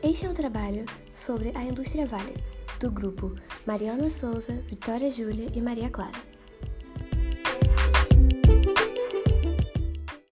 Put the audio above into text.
Este é o trabalho sobre a indústria Vale, do grupo Mariana Souza, Vitória Júlia e Maria Clara.